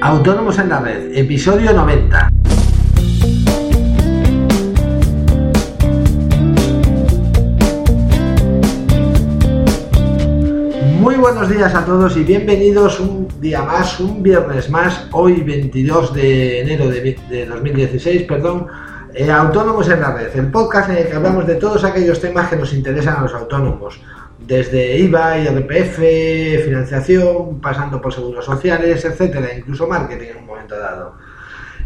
Autónomos en la Red, episodio 90. Muy buenos días a todos y bienvenidos un día más, un viernes más, hoy 22 de enero de, 2016, perdón, eh, Autónomos en la Red, el podcast en el que hablamos de todos aquellos temas que nos interesan a los autónomos desde IVA, IRPF, financiación, pasando por seguros sociales, etcétera, incluso marketing en un momento dado.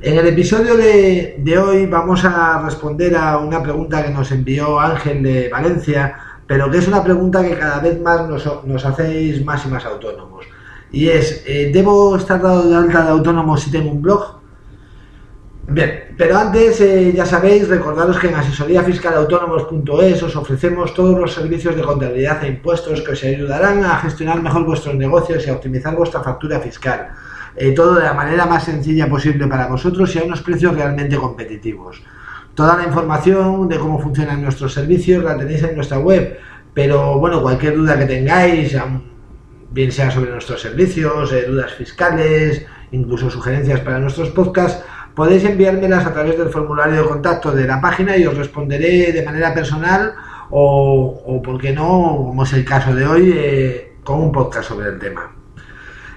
En el episodio de, hoy vamos a responder a una pregunta que nos envió Ángel de Valencia, pero que es una pregunta que cada vez más nos, hacéis más y más autónomos. Y es, eh, ¿debo estar dado de alta de autónomo si tengo un blog? Bien, pero antes, eh, ya sabéis, recordaros que en asesoríafiscalautónomos.es os ofrecemos todos los servicios de contabilidad e impuestos que os ayudarán a gestionar mejor vuestros negocios y a optimizar vuestra factura fiscal. Eh, todo de la manera más sencilla posible para vosotros y a unos precios realmente competitivos. Toda la información de cómo funcionan nuestros servicios la tenéis en nuestra web, pero bueno, cualquier duda que tengáis, bien sea sobre nuestros servicios, eh, dudas fiscales, incluso sugerencias para nuestros podcasts, podéis enviármelas a través del formulario de contacto de la página y os responderé de manera personal o, o por qué no, como es el caso de hoy, eh, con un podcast sobre el tema.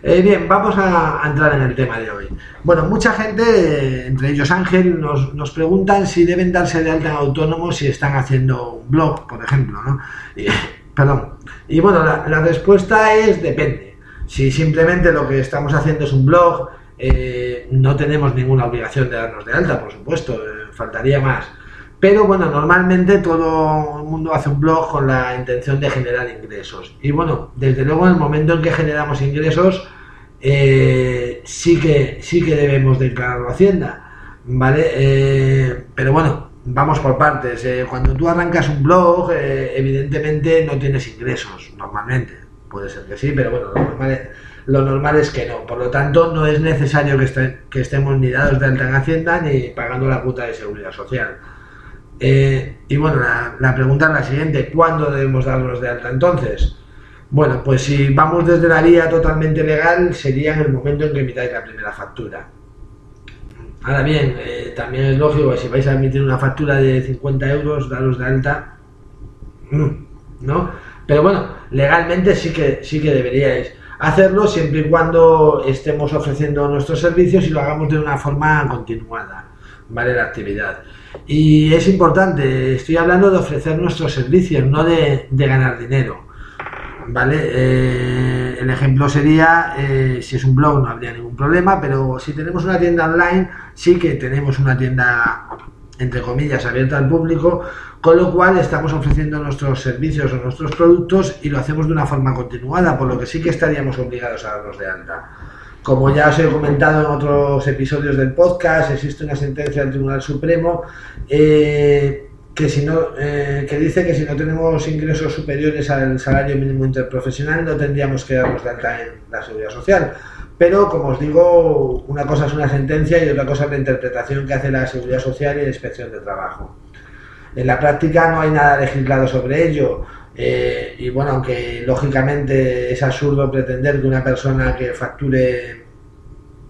Eh, bien, vamos a, entrar en el tema de hoy. Bueno, mucha gente, entre ellos Ángel, nos, nos, preguntan si deben darse de alta en autónomos si están haciendo un blog, por ejemplo, ¿no? perdón. Y bueno, la, la respuesta es depende. Si simplemente lo que estamos haciendo es un blog, eh, no tenemos ninguna obligación de darnos de alta, por supuesto, eh, faltaría más. Pero bueno, normalmente todo el mundo hace un blog con la intención de generar ingresos. Y bueno, desde luego en el momento en que generamos ingresos, eh, sí, que, sí que debemos declararlo a Hacienda. ¿Vale? pero bueno, vamos por partes. cuando tú arrancas un blog, evidentemente no tienes ingresos, normalmente. Puede ser que sí, pero bueno, lo normal es lo normal es que no. Por lo tanto, no es necesario que, estemos ni dados de alta en Hacienda ni pagando la cuota de seguridad social. Eh, y bueno, la, pregunta es la siguiente, ¿cuándo debemos darnos de alta entonces? Bueno, pues si vamos desde la vía totalmente legal, sería en el momento en que emitáis la primera factura. Ahora bien, eh, también es lógico que si vais a emitir una factura de 50 euros, daros de alta, mm, ¿no? Pero bueno, legalmente sí que, sí que deberíais hacerlo siempre y cuando estemos ofreciendo nuestros servicios y lo hagamos de una forma continuada, ¿vale? La actividad. Y es importante, estoy hablando de ofrecer nuestros servicios, no de, ganar dinero, ¿vale? Eh, el ejemplo sería, eh, si es un blog no habría ningún problema, pero si tenemos una tienda online, sí que tenemos una tienda, entre comillas, abierta al público, con lo cual estamos ofreciendo nuestros servicios o nuestros productos y lo hacemos de una forma continuada, por lo que sí que estaríamos obligados a darnos de alta. Como ya os he comentado en otros episodios del podcast, existe una sentencia del Tribunal Supremo eh, que, si no, eh, que dice que si no tenemos ingresos superiores al salario mínimo interprofesional no tendríamos que darnos de alta en la seguridad social. Pero, como os digo, una cosa es una sentencia y otra cosa es la interpretación que hace la seguridad social y la inspección de trabajo. En la práctica no hay nada legislado sobre ello. Eh, y bueno, aunque lógicamente es absurdo pretender que una persona que facture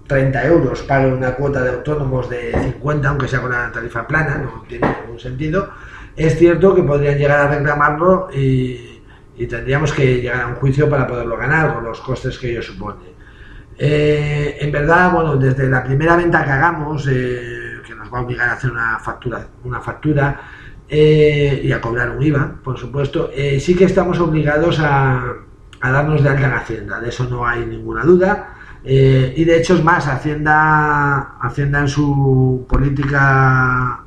30 euros pague una cuota de autónomos de 50, aunque sea con una tarifa plana, no tiene ningún sentido, es cierto que podrían llegar a reclamarlo y, tendríamos que llegar a un juicio para poderlo ganar por los costes que ello supone. Eh, en verdad, bueno, desde la primera venta que hagamos, eh, que nos va a obligar a hacer una factura, una factura eh, y a cobrar un IVA, por supuesto, sí que estamos obligados a, darnos de alta en Hacienda, de eso no hay ninguna duda. Y de hecho es más, Hacienda, Hacienda en su política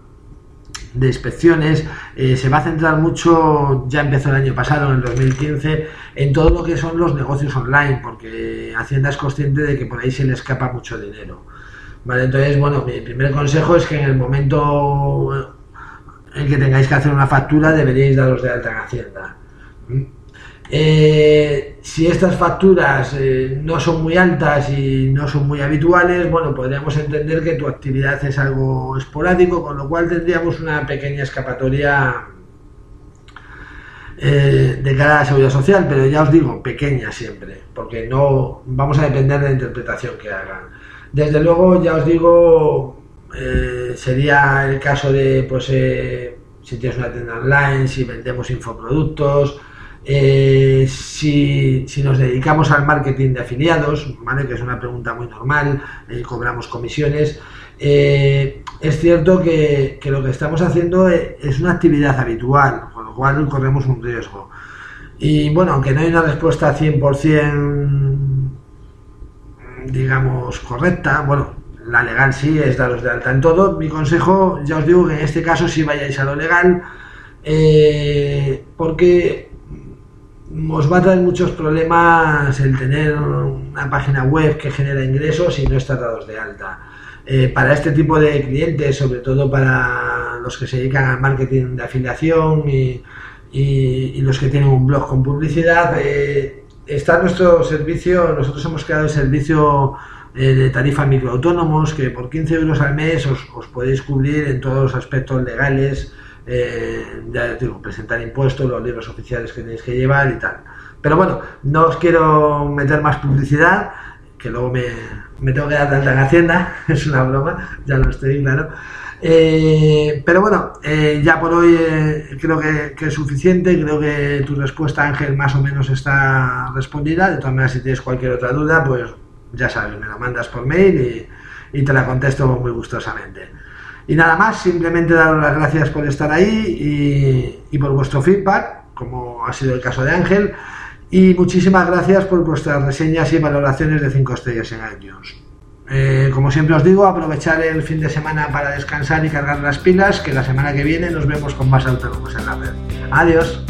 de inspecciones se va a centrar mucho, ya empezó el año pasado, en el 2015, en todo lo que son los negocios online, porque Hacienda es consciente de que por ahí se le escapa mucho dinero. Vale, entonces, bueno, mi primer consejo es que en el momento en que tengáis que hacer una factura deberíais daros de alta en Hacienda. Eh, si estas facturas eh, no son muy altas y no son muy habituales, bueno, podríamos entender que tu actividad es algo esporádico, con lo cual tendríamos una pequeña escapatoria eh, de cara a la seguridad social, pero ya os digo, pequeña siempre, porque no vamos a depender de la interpretación que hagan. Desde luego, ya os digo, sería el caso de, pues, si tienes una tienda online, si vendemos infoproductos, eh, si, nos dedicamos al marketing de afiliados, ¿vale? que es una pregunta muy normal, eh, cobramos comisiones, eh, es cierto que, lo que estamos haciendo es una actividad habitual, con lo cual corremos un riesgo. Y bueno, aunque no hay una respuesta 100% digamos correcta, bueno, la legal sí es daros de alta en todo. Mi consejo, ya os digo que en este caso sí vayáis a lo legal, porque os va a traer muchos problemas el tener una página web que genera ingresos y no está dados de alta. Eh, para este tipo de clientes, sobre todo para los que se dedican al marketing de afiliación y, los que tienen un blog con publicidad, eh, está nuestro servicio, nosotros hemos creado el servicio eh, de tarifa microautónomos que por 15 euros al mes os podéis cubrir en todos los aspectos legales, eh, ya digo, presentar impuestos, los libros oficiales que tenéis que llevar y tal. Pero bueno, no os quiero meter más publicidad, que luego me, me tengo que dar de alta en Hacienda, es una broma, ya lo estoy, claro. Eh, pero bueno, eh, ya por hoy eh, creo que, es suficiente, creo que tu respuesta Ángel más o menos está respondida, de todas maneras si tienes cualquier otra duda, pues ya sabes, me la mandas por mail y te la contesto muy gustosamente. Y nada más, simplemente daros las gracias por estar ahí y, por vuestro feedback, como ha sido el caso de Ángel. Y muchísimas gracias por vuestras reseñas y valoraciones de 5 estrellas en iTunes. Eh, como siempre os digo, aprovechar el fin de semana para descansar y cargar las pilas, que la semana que viene nos vemos con más autónomos en la red. Adiós.